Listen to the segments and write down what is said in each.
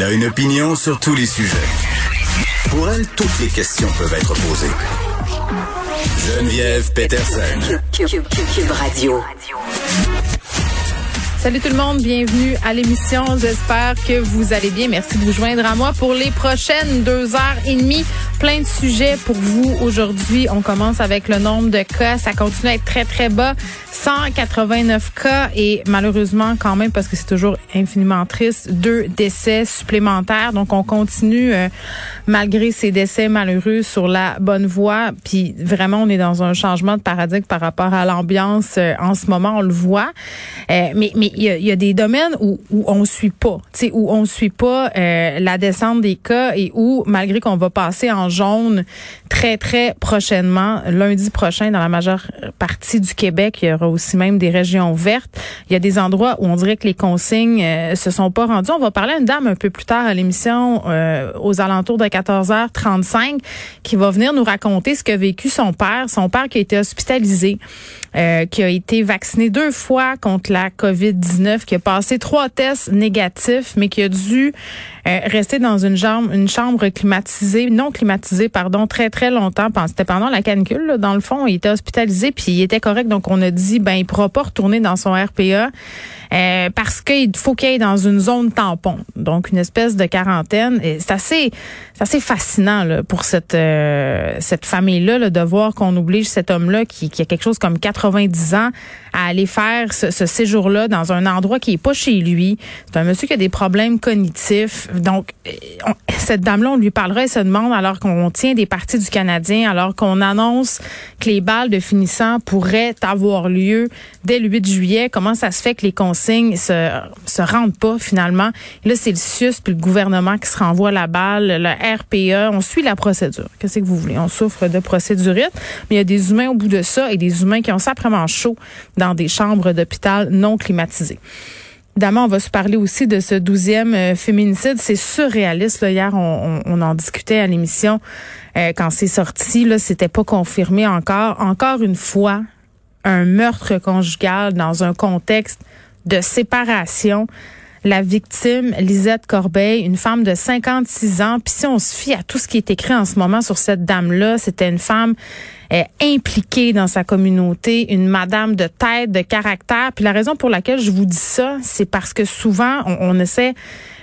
Elle a une opinion sur tous les sujets. Pour elle, toutes les questions peuvent être posées. Geneviève Peterson. Cube Radio. Salut tout le monde, bienvenue à l'émission. J'espère que vous allez bien. Merci de vous joindre à moi pour les prochaines deux heures et demie. Plein de sujets pour vous aujourd'hui. On commence avec le nombre de cas. Ça continue à être très, très bas. 189 cas et malheureusement quand même, parce que c'est toujours infiniment triste, deux décès supplémentaires. Donc on continue, euh, malgré ces décès malheureux, sur la bonne voie. Puis vraiment, on est dans un changement de paradigme par rapport à l'ambiance euh, en ce moment. On le voit. Euh, mais mais il y a, des domaines où, où on suit pas, où on suit pas la descente des cas et où, malgré qu'on va passer en jaune très, très prochainement, lundi prochain, dans la majeure partie du Québec, il y aura aussi même des régions vertes. Il y a des endroits où on dirait que les consignes euh, se sont pas rendues. On va parler à une dame un peu plus tard à l'émission, euh, aux alentours de 14h35, qui va venir nous raconter ce qu'a vécu son père, son père qui a été hospitalisé, euh, qui a été vacciné deux fois contre la COVID-19, qui a passé trois tests négatifs, mais qui a dû euh, rester dans une chambre, une chambre climatisée, non climatisée, pardon, très très longtemps. C'était pendant la canicule. dans le fond, il était hospitalisé puis il était correct. Donc on a dit ben il pourra pas retourner dans son RPA euh, parce qu'il faut qu'il aille dans une zone tampon, donc une espèce de quarantaine. C'est assez, c'est assez fascinant là, pour cette euh, cette famille là, de voir qu'on oblige cet homme-là qui, qui a quelque chose comme 90 ans à aller faire ce, ce séjour-là dans un endroit qui est pas chez lui. C'est un monsieur qui a des problèmes cognitifs. Donc, euh, cette dame-là, on lui parlera et se demande, alors qu'on tient des parties du Canadien, alors qu'on annonce que les balles de finissant pourraient avoir lieu dès le 8 juillet, comment ça se fait que les consignes se, se rendent pas finalement? là, c'est le CIUS puis le gouvernement qui se renvoie la balle, le RPA. On suit la procédure. Qu'est-ce que vous voulez? On souffre de procédurite, mais il y a des humains au bout de ça et des humains qui ont ça vraiment chaud dans des chambres d'hôpital non climatisées. Évidemment, on va se parler aussi de ce douzième euh, féminicide. C'est surréaliste. Là. Hier, on, on, en discutait à l'émission euh, quand c'est sorti. Là, c'était pas confirmé encore. Encore une fois, un meurtre conjugal dans un contexte de séparation. La victime, Lisette Corbeil, une femme de 56 ans. Puis si on se fie à tout ce qui est écrit en ce moment sur cette dame-là, c'était une femme impliquée dans sa communauté, une madame de tête, de caractère. Puis la raison pour laquelle je vous dis ça, c'est parce que souvent, on, essaie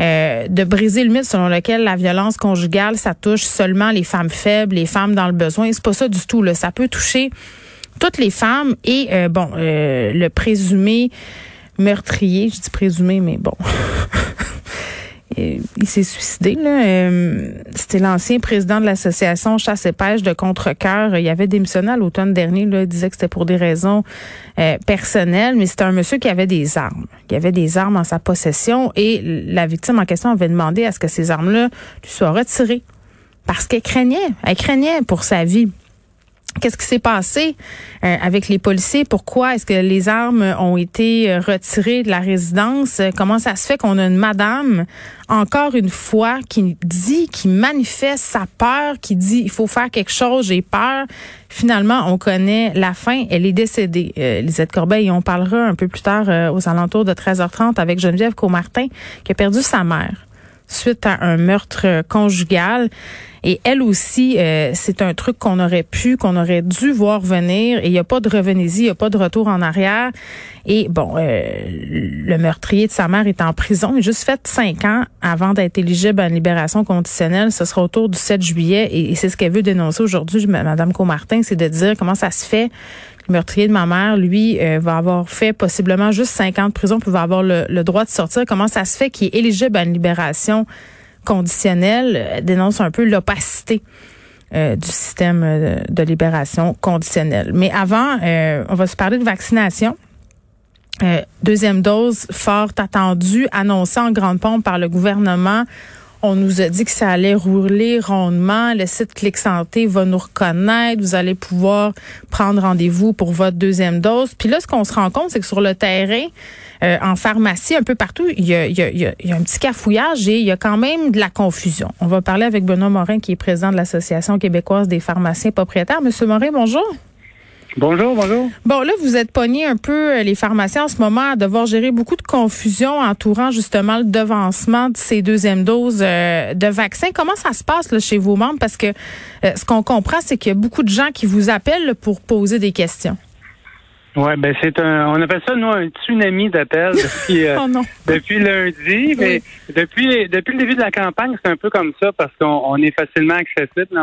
euh, de briser le mythe selon lequel la violence conjugale, ça touche seulement les femmes faibles, les femmes dans le besoin. C'est pas ça du tout. Là. Ça peut toucher toutes les femmes. Et euh, bon, euh, le présumé meurtrier, je dis présumé, mais bon. il s'est suicidé. Euh, c'était l'ancien président de l'association Chasse et Pêche de Contrecoeur. Il avait démissionné l'automne dernier. Là, il disait que c'était pour des raisons euh, personnelles, mais c'était un monsieur qui avait des armes. Il avait des armes en sa possession et la victime en question avait demandé à ce que ces armes-là lui soient retirées parce qu'elle craignait, elle craignait pour sa vie. Qu'est-ce qui s'est passé euh, avec les policiers? Pourquoi est-ce que les armes ont été euh, retirées de la résidence? Comment ça se fait qu'on a une madame, encore une fois, qui dit, qui manifeste sa peur, qui dit il faut faire quelque chose, j'ai peur. Finalement, on connaît la fin. Elle est décédée. Euh, Lisette Corbeil, on parlera un peu plus tard euh, aux alentours de 13h30 avec Geneviève Comartin, qui a perdu sa mère suite à un meurtre conjugal. Et elle aussi, euh, c'est un truc qu'on aurait pu, qu'on aurait dû voir venir. Et il n'y a pas de revenez-y, il n'y a pas de retour en arrière. Et bon, euh, le meurtrier de sa mère est en prison. Il a juste fait cinq ans avant d'être éligible à une libération conditionnelle. Ce sera autour du 7 juillet. Et, c'est ce qu'elle veut dénoncer aujourd'hui, Madame Comartin, c'est de dire comment ça se fait le meurtrier de ma mère, lui, euh, va avoir fait possiblement juste cinq ans de prison, puis va avoir le, le droit de sortir. Comment ça se fait qu'il est éligible à une libération conditionnelle euh, dénonce un peu l'opacité euh, du système euh, de libération conditionnelle. Mais avant, on va se parler de vaccination. deuxième dose fort attendue, annoncée en grande pompe par le gouvernement. On nous a dit que ça allait rouler rondement. Le site Clic Santé va nous reconnaître. Vous allez pouvoir prendre rendez-vous pour votre deuxième dose. Puis là, ce qu'on se rend compte, c'est que sur le terrain, euh, en pharmacie, un peu partout, il il y a un petit cafouillage et il y a quand même de la confusion. On va parler avec Benoît Morin, qui est président de l'Association québécoise des pharmaciens propriétaires. Monsieur Morin, bonjour. Bonjour, bonjour. Bon, là, vous êtes pogné un peu euh, les pharmaciens en ce moment à devoir gérer beaucoup de confusion entourant justement le devancement de ces deuxièmes doses euh, de vaccins. Comment ça se passe là, chez vos membres? Parce que euh, ce qu'on comprend, c'est qu'il y a beaucoup de gens qui vous appellent pour poser des questions. Oui, ben c'est un on appelle ça nous un tsunami d'appels depuis oh depuis lundi, mais depuis depuis le début de la campagne, c'est un peu comme ça parce qu'on est facilement accessible.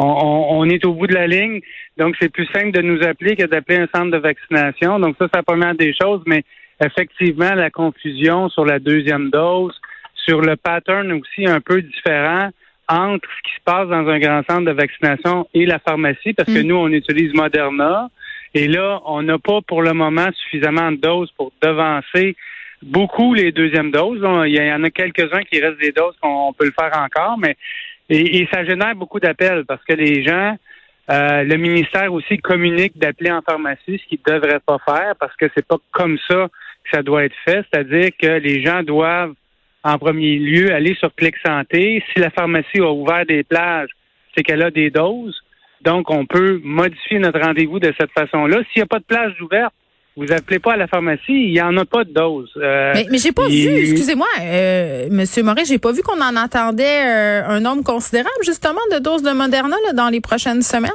On, est au bout de la ligne. Donc, c'est plus simple de nous appeler que d'appeler un centre de vaccination. Donc, ça, c'est la première des choses, mais effectivement, la confusion sur la deuxième dose, sur le pattern aussi un peu différent entre ce qui se passe dans un grand centre de vaccination et la pharmacie, parce que mm. nous, on utilise Moderna. Et là, on n'a pas pour le moment suffisamment de doses pour devancer beaucoup les deuxièmes doses. Il y en a quelques-uns qui restent des doses qu'on peut le faire encore, mais et, et ça génère beaucoup d'appels parce que les gens euh, le ministère aussi communique d'appeler en pharmacie, ce qu'il ne devrait pas faire parce que c'est pas comme ça que ça doit être fait. C'est-à-dire que les gens doivent, en premier lieu, aller sur Clic Santé. Si la pharmacie a ouvert des plages, c'est qu'elle a des doses. Donc, on peut modifier notre rendez-vous de cette façon-là. S'il n'y a pas de plage ouverte, vous appelez pas à la pharmacie, il n'y en a pas de dose. Euh, mais mais j'ai pas vu, excusez-moi, euh, Monsieur Maurice, j'ai pas vu qu'on en attendait euh, un nombre considérable justement de doses de Moderna dans les prochaines semaines.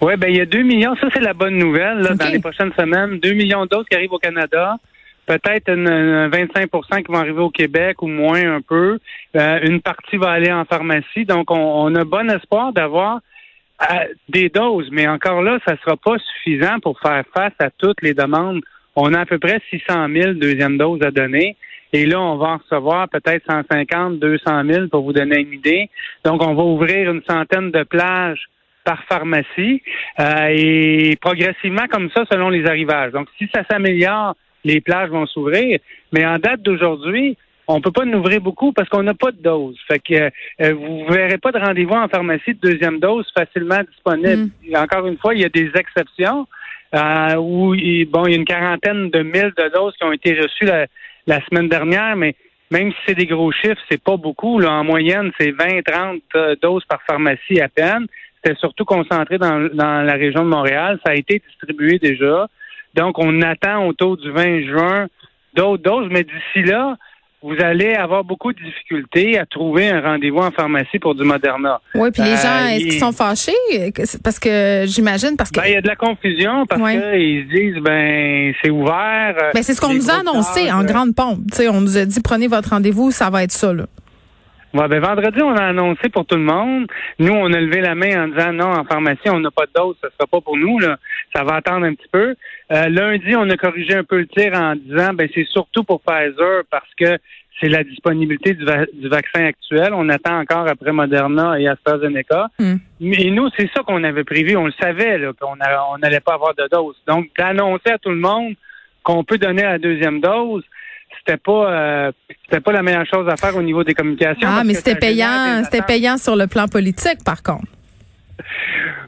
Oui, ben il y a 2 millions, ça c'est la bonne nouvelle. Dans les prochaines semaines, 2 millions de doses qui arrivent au Canada. Peut-être une, 25% qui vont arriver au Québec ou moins un peu. Euh, une partie va aller en pharmacie. Donc, on, on a bon espoir d'avoir des doses, mais encore là, ça ne sera pas suffisant pour faire face à toutes les demandes. On a à peu près 600 000 deuxièmes doses à donner. Et là, on va en recevoir peut-être 150, 200 000 pour vous donner une idée. Donc, on va ouvrir une centaine de plages par pharmacie euh, et progressivement comme ça selon les arrivages. Donc, si ça s'améliore, les plages vont s'ouvrir. Mais en date d'aujourd'hui, on peut pas nous ouvrir beaucoup parce qu'on n'a pas de dose. Fait que euh, vous verrez pas de rendez-vous en pharmacie de deuxième dose facilement disponible. Mm. Encore une fois, il y a des exceptions euh, où bon, il y a une quarantaine de mille de doses qui ont été reçues la, semaine dernière, mais même si c'est des gros chiffres, c'est pas beaucoup. Là. En moyenne, c'est 20-30 euh, doses par pharmacie à peine. C'était surtout concentré dans, dans la région de Montréal. Ça a été distribué déjà. Donc, on attend autour du 20 juin d'autres doses, mais d'ici là, vous allez avoir beaucoup de difficultés à trouver un rendez-vous en pharmacie pour du Moderna. Oui, puis les gens, euh, est-ce qu'ils sont fâchés? Parce que j'imagine, parce que... Ben, il y a de la confusion parce qu'ils disent, ben, c'est ouvert. Ben, c'est ce qu'on nous a annoncé en grande pompe. on nous a dit, prenez votre rendez-vous, ça va être ça, là. Ouais, ben vendredi, on a annoncé pour tout le monde. Nous, on a levé la main en disant non, en pharmacie, on n'a pas de dose, ça sera pas pour nous. Là. Ça va attendre un petit peu. Euh, lundi, on a corrigé un peu le tir en disant ben c'est surtout pour Pfizer parce que c'est la disponibilité du, vaccin actuel. On attend encore après Moderna et AstraZeneca. Hmm. Mais nous, c'est ça qu'on avait prévu. On le savait qu'on n'allait pas avoir de dose. Donc, d'annoncer à tout le monde qu'on peut donner la deuxième dose, c'était pas euh, c'était pas la meilleure chose à faire au niveau des communications. Ah, mais c'était payant, c'était payant sur le plan politique, par contre.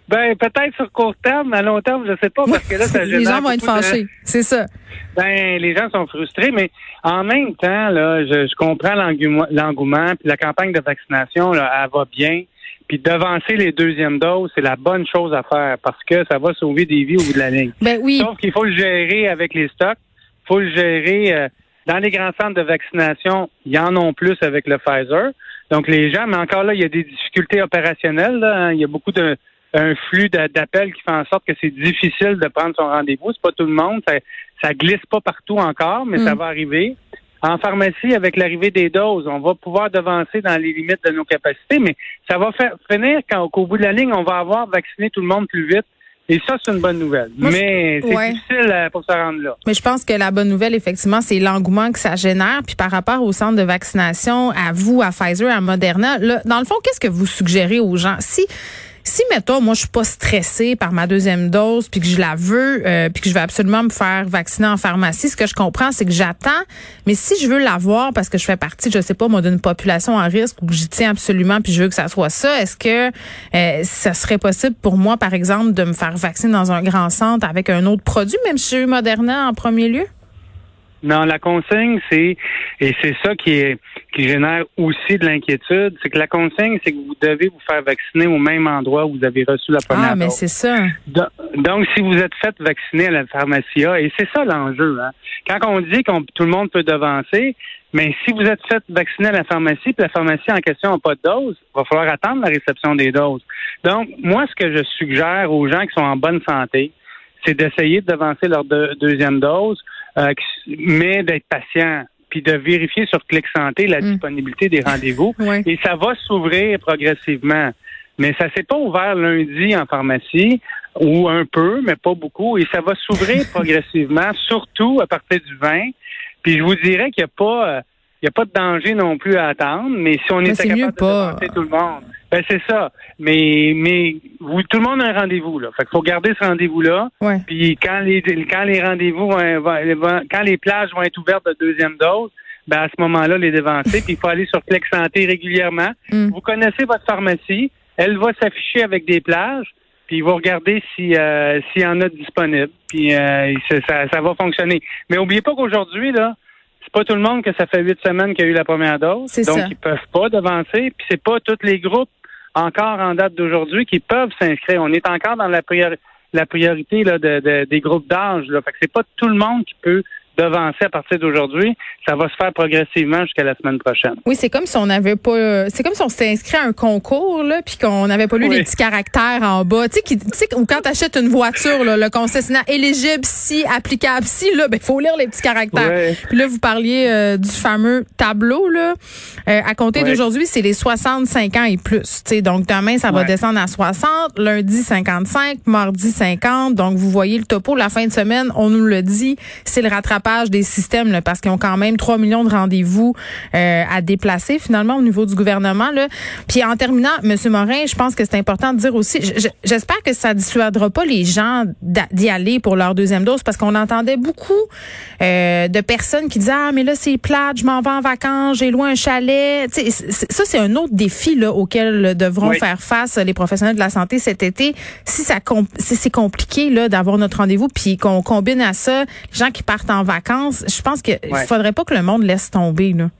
Ben peut-être sur court terme, à long terme, je sais pas parce que là ça Les gens vont être fâchés, c'est ça. Ben les gens sont frustrés, mais en même temps là, je, comprends l'engouement, puis la campagne de vaccination là, elle va bien. Puis devancer les deuxièmes doses, c'est la bonne chose à faire parce que ça va sauver des vies au bout de la ligne. Ben oui. Sauf qu'il faut le gérer avec les stocks, il faut le gérer euh, dans les grands centres de vaccination, il y en a plus avec le Pfizer. Donc les gens, mais encore là, il y a des difficultés opérationnelles. Hein. Il y a beaucoup de un flux d'appels qui fait en sorte que c'est difficile de prendre son rendez-vous. C'est pas tout le monde. Ça, ça glisse pas partout encore, mais ça mm. va arriver. En pharmacie, avec l'arrivée des doses, on va pouvoir devancer dans les limites de nos capacités, mais ça va faire finir quand, qu'au bout de la ligne, on va avoir vacciné tout le monde plus vite et ça, c'est une bonne nouvelle. mais c'est difficile euh, pour se rendre là. Mais je pense que la bonne nouvelle, effectivement, c'est l'engouement que ça génère. Puis par rapport au centre de vaccination, à vous, à Pfizer, à Moderna, là, dans le fond, qu'est-ce que vous suggérez aux gens? Si si, mettons, moi, je suis pas stressée par ma deuxième dose, puis que je la veux, euh, puis que je vais absolument me faire vacciner en pharmacie, ce que je comprends, c'est que j'attends. Mais si je veux l'avoir parce que je fais partie, je sais pas, moi, d'une population à risque ou que j'y tiens absolument, puis je veux que ça soit ça, est-ce que euh, ça serait possible pour moi, par exemple, de me faire vacciner dans un grand centre avec un autre produit, même eu Moderna en premier lieu? Non, la consigne, c'est et c'est ça qui est qui génère aussi de l'inquiétude, c'est que la consigne, c'est que vous devez vous faire vacciner au même endroit où vous avez reçu la première Ah, mais c'est ça. Donc, si vous êtes fait vacciner à la pharmacie et c'est ça l'enjeu, hein. quand on dit que tout le monde peut devancer, mais si vous êtes fait vacciner à la pharmacie, puis la pharmacie en question n'a pas de dose, il va falloir attendre la réception des doses. Donc, moi, ce que je suggère aux gens qui sont en bonne santé, c'est d'essayer de devancer leur deuxième dose, euh, mais d'être patient puis de vérifier sur Clic Santé la mm. disponibilité des rendez-vous. Et ça va s'ouvrir progressivement. Mais ça s'est pas ouvert lundi en pharmacie, ou un peu, mais pas beaucoup. Et ça va s'ouvrir progressivement, surtout à partir du 20. Puis je vous dirais qu'il n'y a pas... Euh, n'y a pas de danger non plus à attendre, mais si on était capable de pas. tout le monde, ben c'est ça. Mais mais vous, tout le monde a un rendez-vous là. Fait qu'il faut garder ce rendez-vous-là. Puis quand les quand les rendez-vous quand les plages vont être ouvertes de deuxième dose, ben à ce moment-là, les devancer. puis il faut aller sur Clic Santé régulièrement. Mm. Vous connaissez votre pharmacie. Elle va s'afficher avec des plages. Puis vous regardez si euh, s'il y en a disponible. Puis euh, ça, ça va fonctionner. Mais oubliez pas qu'aujourd'hui, là, c'est pas tout le monde que ça fait huit semaines qu'il y a eu la première dose. Donc, ils peuvent pas devancer. Puis c'est pas tous les groupes encore en date d'aujourd'hui qui peuvent s'inscrire. On est encore dans la, la priorité là, de, des groupes d'âge. Fait que c'est pas tout le monde qui peut devancer à partir d'aujourd'hui. Ça va se faire progressivement jusqu'à la semaine prochaine. Oui, c'est comme si on n'avait pas, c'est comme si on s'était inscrit à un concours là, puis qu'on n'avait pas lu les petits caractères en bas. Tu sais, ou quand tu achètes une voiture, là, le concessionnaire éligible si, applicable si, là, ben faut lire les petits caractères. Puis là, vous parliez euh, du fameux tableau là. Euh, à compter d'aujourd'hui, c'est les 65 ans et plus. Tu sais, donc demain, ça va descendre à 60, lundi 55, mardi 50. Donc vous voyez le topo. La fin de semaine, on nous le dit, c'est le rattrapage des systèmes là, parce qu'ils ont quand même 3 millions de rendez-vous euh, à déplacer finalement au niveau du gouvernement. Là. Puis en terminant, M. Morin, je pense que c'est important de dire aussi, j'espère que ça dissuadera pas les gens d'y aller pour leur deuxième dose parce qu'on entendait beaucoup euh, de personnes qui disaient ah mais là c'est plate, je m'en vais en vacances, j'ai loin un chalet. ça c'est un autre défi là auquel devront faire face les professionnels de la santé cet été. Si ça c'est compliqué là d'avoir notre rendez-vous puis qu'on combine à ça les gens qui partent en vacances vacances, je pense qu'il ne faudrait pas que le monde laisse tomber. Là.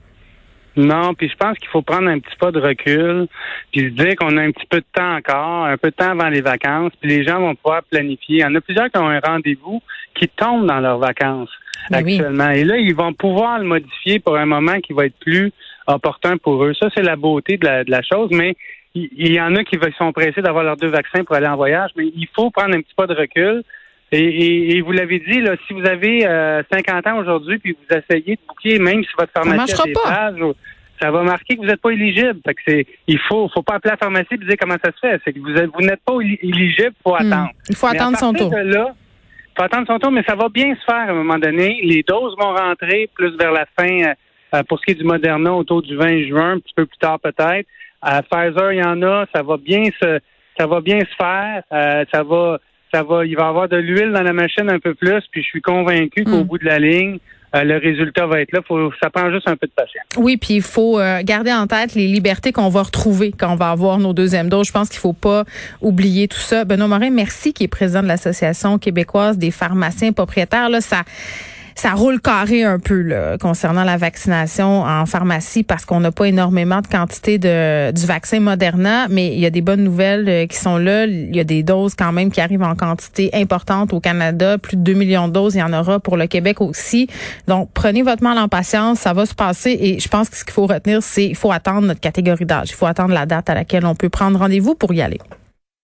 Non, puis je pense qu'il faut prendre un petit pas de recul, puis se dire qu'on a un petit peu de temps encore, un peu de temps avant les vacances, puis les gens vont pouvoir planifier. Il y en a plusieurs qui ont un rendez-vous qui tombent dans leurs vacances ben actuellement. Et là, ils vont pouvoir le modifier pour un moment qui va être plus opportun pour eux. Ça, c'est la beauté de la, chose, mais il y, en a qui sont pressés d'avoir leurs deux vaccins pour aller en voyage, mais il faut prendre un petit pas de recul, et, vous l'avez dit, là, si vous avez 50 euh, ans aujourd'hui, puis vous essayez de boucler, même si votre pharmacie a des pages, ça va marquer que vous n'êtes pas éligible. Fait que c'est, il faut, faut pas appeler la pharmacie et dire comment ça se fait. C'est que vous, vous n'êtes pas éligible, il faut hmm. attendre. Il faut attendre son tour. Il faut attendre son tour, mais ça va bien se faire à un moment donné. Les doses vont rentrer plus vers la fin, euh, pour ce qui est du Moderna, autour du 20 juin, un petit peu plus tard peut-être. À Pfizer, il y en a. Ça va bien se, ça va bien se faire. Euh, ça va ça va, il va y avoir de l'huile dans la machine un peu plus, puis je suis convaincu qu'au hmm. bout de la ligne, euh, le résultat va être là. Faut, ça prend juste un peu de patience. Oui, puis il faut euh, garder en tête les libertés qu'on va retrouver quand on va avoir nos deuxièmes doses. Je pense qu'il faut pas oublier tout ça. Benoît Morin, merci, qui est président de l'Association québécoise des pharmaciens propriétaires. Là, ça ça roule carré un peu là, concernant la vaccination en pharmacie parce qu'on n'a pas énormément de quantité de du vaccin Moderna, mais il y a des bonnes nouvelles euh, qui sont là. Il y a des doses quand même qui arrivent en quantité importante au Canada, plus de 2 millions de doses. Il y en aura pour le Québec aussi. Donc prenez votre mal en patience, ça va se passer. Et je pense que ce qu'il faut retenir, c'est il faut attendre notre catégorie d'âge. Il faut attendre la date à laquelle on peut prendre rendez-vous pour y aller.